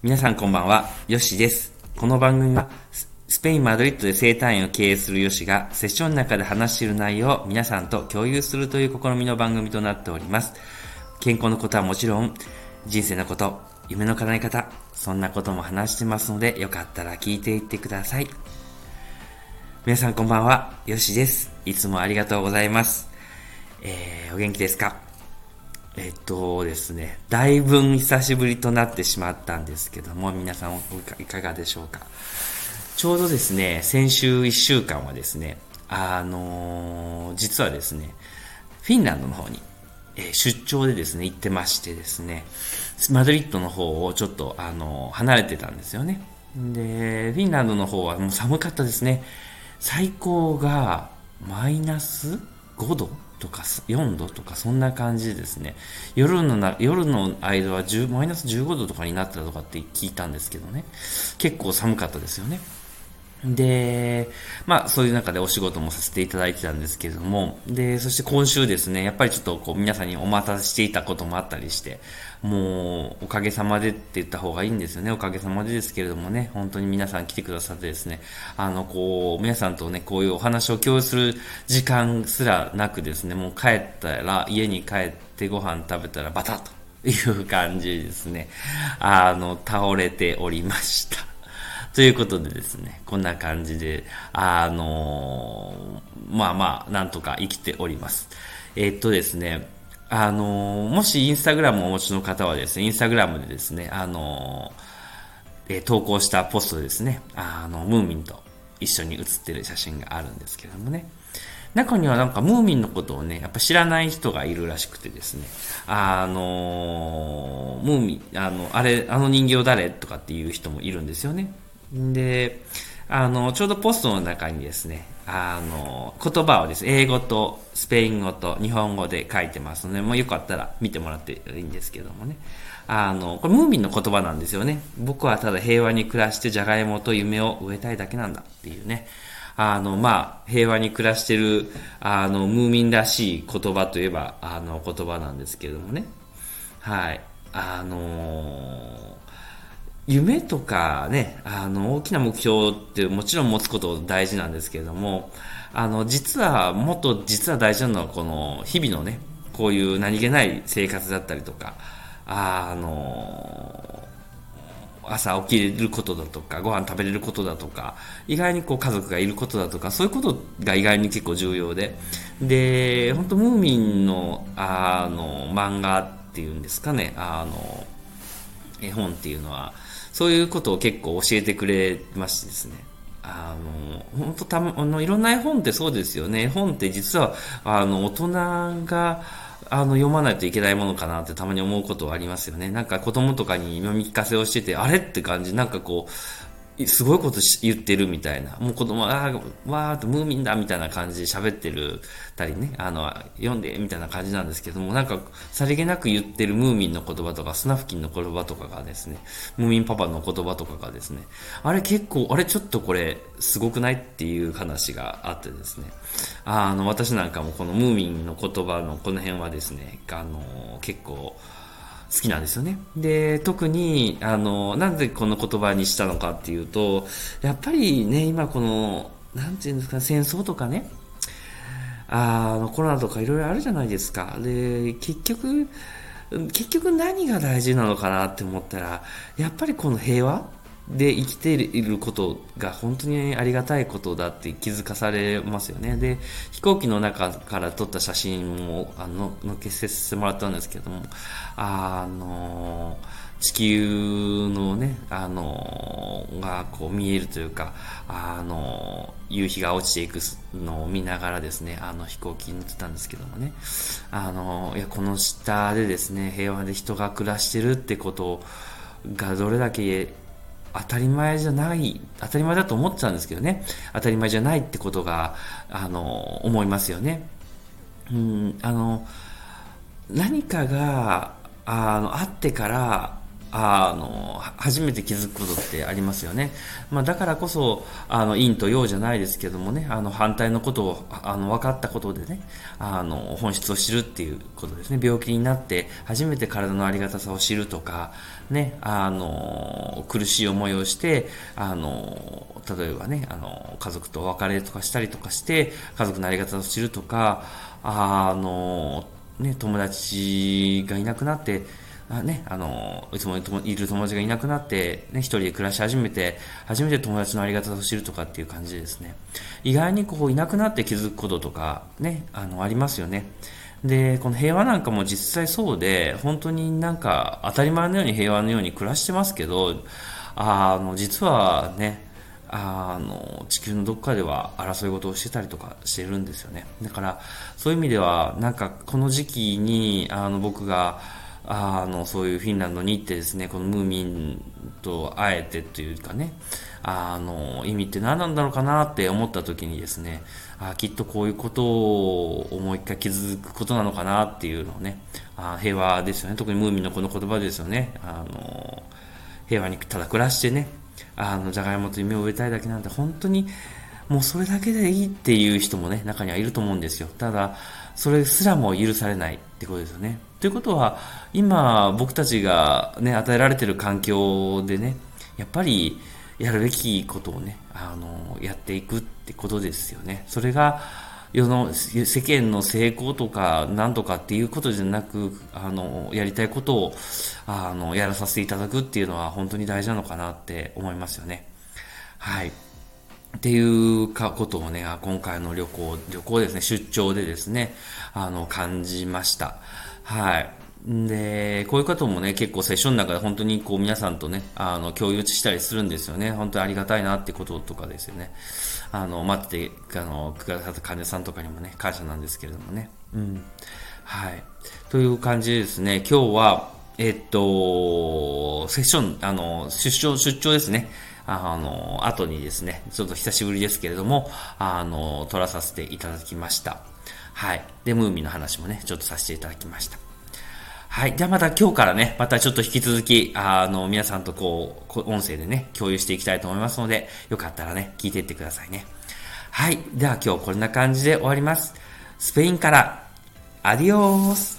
皆さんこんばんは、ヨシです。この番組は、スペイン・マドリッドで生態院を経営するヨシが、セッションの中で話している内容を皆さんと共有するという試みの番組となっております。健康のことはもちろん、人生のこと、夢の叶え方、そんなことも話してますので、よかったら聞いていってください。皆さんこんばんは、ヨシです。いつもありがとうございます。えー、お元気ですか？えっとですね、だいぶ久しぶりとなってしまったんですけども、皆さんいかがでしょうか？ちょうどですね、先週1週間はですね、あのー、実はですね、フィンランドの方に、えー、出張でですね、行ってましてですね、マドリッドの方をちょっと、あのー、離れてたんですよね。で、フィンランドの方はもう寒かったですね。最高がマイナス5度とか4度とかそんな感じですね。夜のな、夜の間は10マイナス15度とかになったとかって聞いたんですけどね。結構寒かったですよね。で、まあそういう中でお仕事もさせていただいてたんですけれども、で、そして今週ですね、やっぱりちょっとこう皆さんにお待たせしていたこともあったりして、もうおかげさまでって言った方がいいんですよね。おかげさまでですけれどもね、本当に皆さん来てくださってですね、あのこう、皆さんとね、こういうお話を共有する時間すらなくですね、もう帰ったら、家に帰ってご飯食べたらバタッという感じですね、あの、倒れておりました。ということでですね、こんな感じで、あのー、まあまあ、なんとか生きております。えー、っとですね、あのー、もしインスタグラムをお持ちの方はですね、インスタグラムでですね、あのえ投稿したポストでですね、あの、ムーミンと一緒に写ってる写真があるんですけどもね。中にはなんかムーミンのことをね、やっぱ知らない人がいるらしくてですね、あのムーミン、あの、あれ、あの人形誰とかっていう人もいるんですよね。で、あの、ちょうどポストの中にですね、あの、言葉をですね、英語とスペイン語と日本語で書いてますので、もうよかったら見てもらっていいんですけどもね。あの、これムーミンの言葉なんですよね。僕はただ平和に暮らしてジャガイモと夢を植えたいだけなんだっていうね。あの、まあ、平和に暮らしてる、あの、ムーミンらしい言葉といえば、あの、言葉なんですけれどもね。はい。あのー夢とかね、あの、大きな目標ってもちろん持つこと大事なんですけれども、あの、実は、もっと実は大事なのは、この、日々のね、こういう何気ない生活だったりとか、あの、朝起きれることだとか、ご飯食べれることだとか、意外にこう家族がいることだとか、そういうことが意外に結構重要で、で、本当ムーミンの、あの、漫画っていうんですかね、あの、絵本っていうのは、そういうことを結構教えてくれましてですね。あの、本当たあの、いろんな絵本ってそうですよね。絵本って実は、あの、大人が、あの、読まないといけないものかなってたまに思うことはありますよね。なんか子供とかに読み聞かせをしてて、あれって感じ、なんかこう、すごいこと言ってるみたいな。もう子供は、あわーっとムーミンだみたいな感じで喋ってるたりね、あの、読んでみたいな感じなんですけども、なんか、さりげなく言ってるムーミンの言葉とか、スナフキンの言葉とかがですね、ムーミンパパの言葉とかがですね、あれ結構、あれちょっとこれ、すごくないっていう話があってですね、あの、私なんかもこのムーミンの言葉のこの辺はですね、あの、結構、好きなんですよね。で、特に、あの、なんでこの言葉にしたのかっていうと、やっぱりね、今この、なんていうんですか、戦争とかね、あの、コロナとかいろいろあるじゃないですか。で、結局、結局何が大事なのかなって思ったら、やっぱりこの平和で生きていることが本当にありがたいことだって気づかされますよね。で、飛行機の中から撮った写真も、あの、のけさせてもらったんですけども、あの、地球のね、あの、がこう見えるというか、あの、夕日が落ちていくのを見ながらですね、あの飛行機に乗ってたんですけどもね、あの、いや、この下でですね、平和で人が暮らしてるってことがどれだけ当たり前じゃない、当たり前だと思っちゃうんですけどね、当たり前じゃないってことが、あの、思いますよね。うん、あの、何かが、あの、あってから、あの、初めて気づくことってありますよね。まあ、だからこそ、あの、陰と陽じゃないですけどもね、あの、反対のことを、あの、分かったことでね、あの、本質を知るっていうことですね。病気になって、初めて体のありがたさを知るとか、ね、あの、苦しい思いをして、あの、例えばね、あの、家族と別れとかしたりとかして、家族のありがたさを知るとか、あの、ね、友達がいなくなって、あね、あの、いつもいる友達がいなくなって、ね、一人で暮らし始めて、初めて友達のありがたさを知るとかっていう感じですね。意外にこう、いなくなって気づくこととか、ね、あの、ありますよね。で、この平和なんかも実際そうで、本当になんか当たり前のように平和のように暮らしてますけど、あの、実はね、あの地球のどっかでは争い事をしてたりとかしてるんですよねだからそういう意味ではなんかこの時期にあの僕があのそういうフィンランドに行ってですねこのムーミンと会えてというかねあの意味って何なんだろうかなって思った時にですねあきっとこういうことをもう一回気づくことなのかなっていうのをねあ平和ですよね特にムーミンのこの言葉ですよねあの平和にただ暮らしてねあの、じゃがいもと夢を植えたいだけなんて本当にもうそれだけでいいっていう人もね、中にはいると思うんですよ。ただ、それすらも許されないってことですよね。ということは、今僕たちがね、与えられてる環境でね、やっぱりやるべきことをね、あの、やっていくってことですよね。それが、世の世間の成功とかなんとかっていうことじゃなくあのやりたいことをあのやらさせていただくっていうのは本当に大事なのかなって思いますよね。はい。っていうかことをね、今回の旅行、旅行ですね、出張でですね、あの、感じました。はい。で、こういう方もね、結構セッションの中で本当にこう皆さんとね、あの、共有したりするんですよね。本当にありがたいなってこととかですよね。あの、待ってて、あの、くださった患者さんとかにもね、感謝なんですけれどもね。うん。はい。という感じでですね、今日は、えっと、セッション、あの、出張、出張ですね。あの、後にですね、ちょっと久しぶりですけれども、あの、撮らさせていただきました。はい。で、ムーミンの話もね、ちょっとさせていただきました。はい。じゃあまた今日からね、またちょっと引き続き、あの、皆さんとこう、音声でね、共有していきたいと思いますので、よかったらね、聞いていってくださいね。はい。では今日こんな感じで終わります。スペインから、アディオース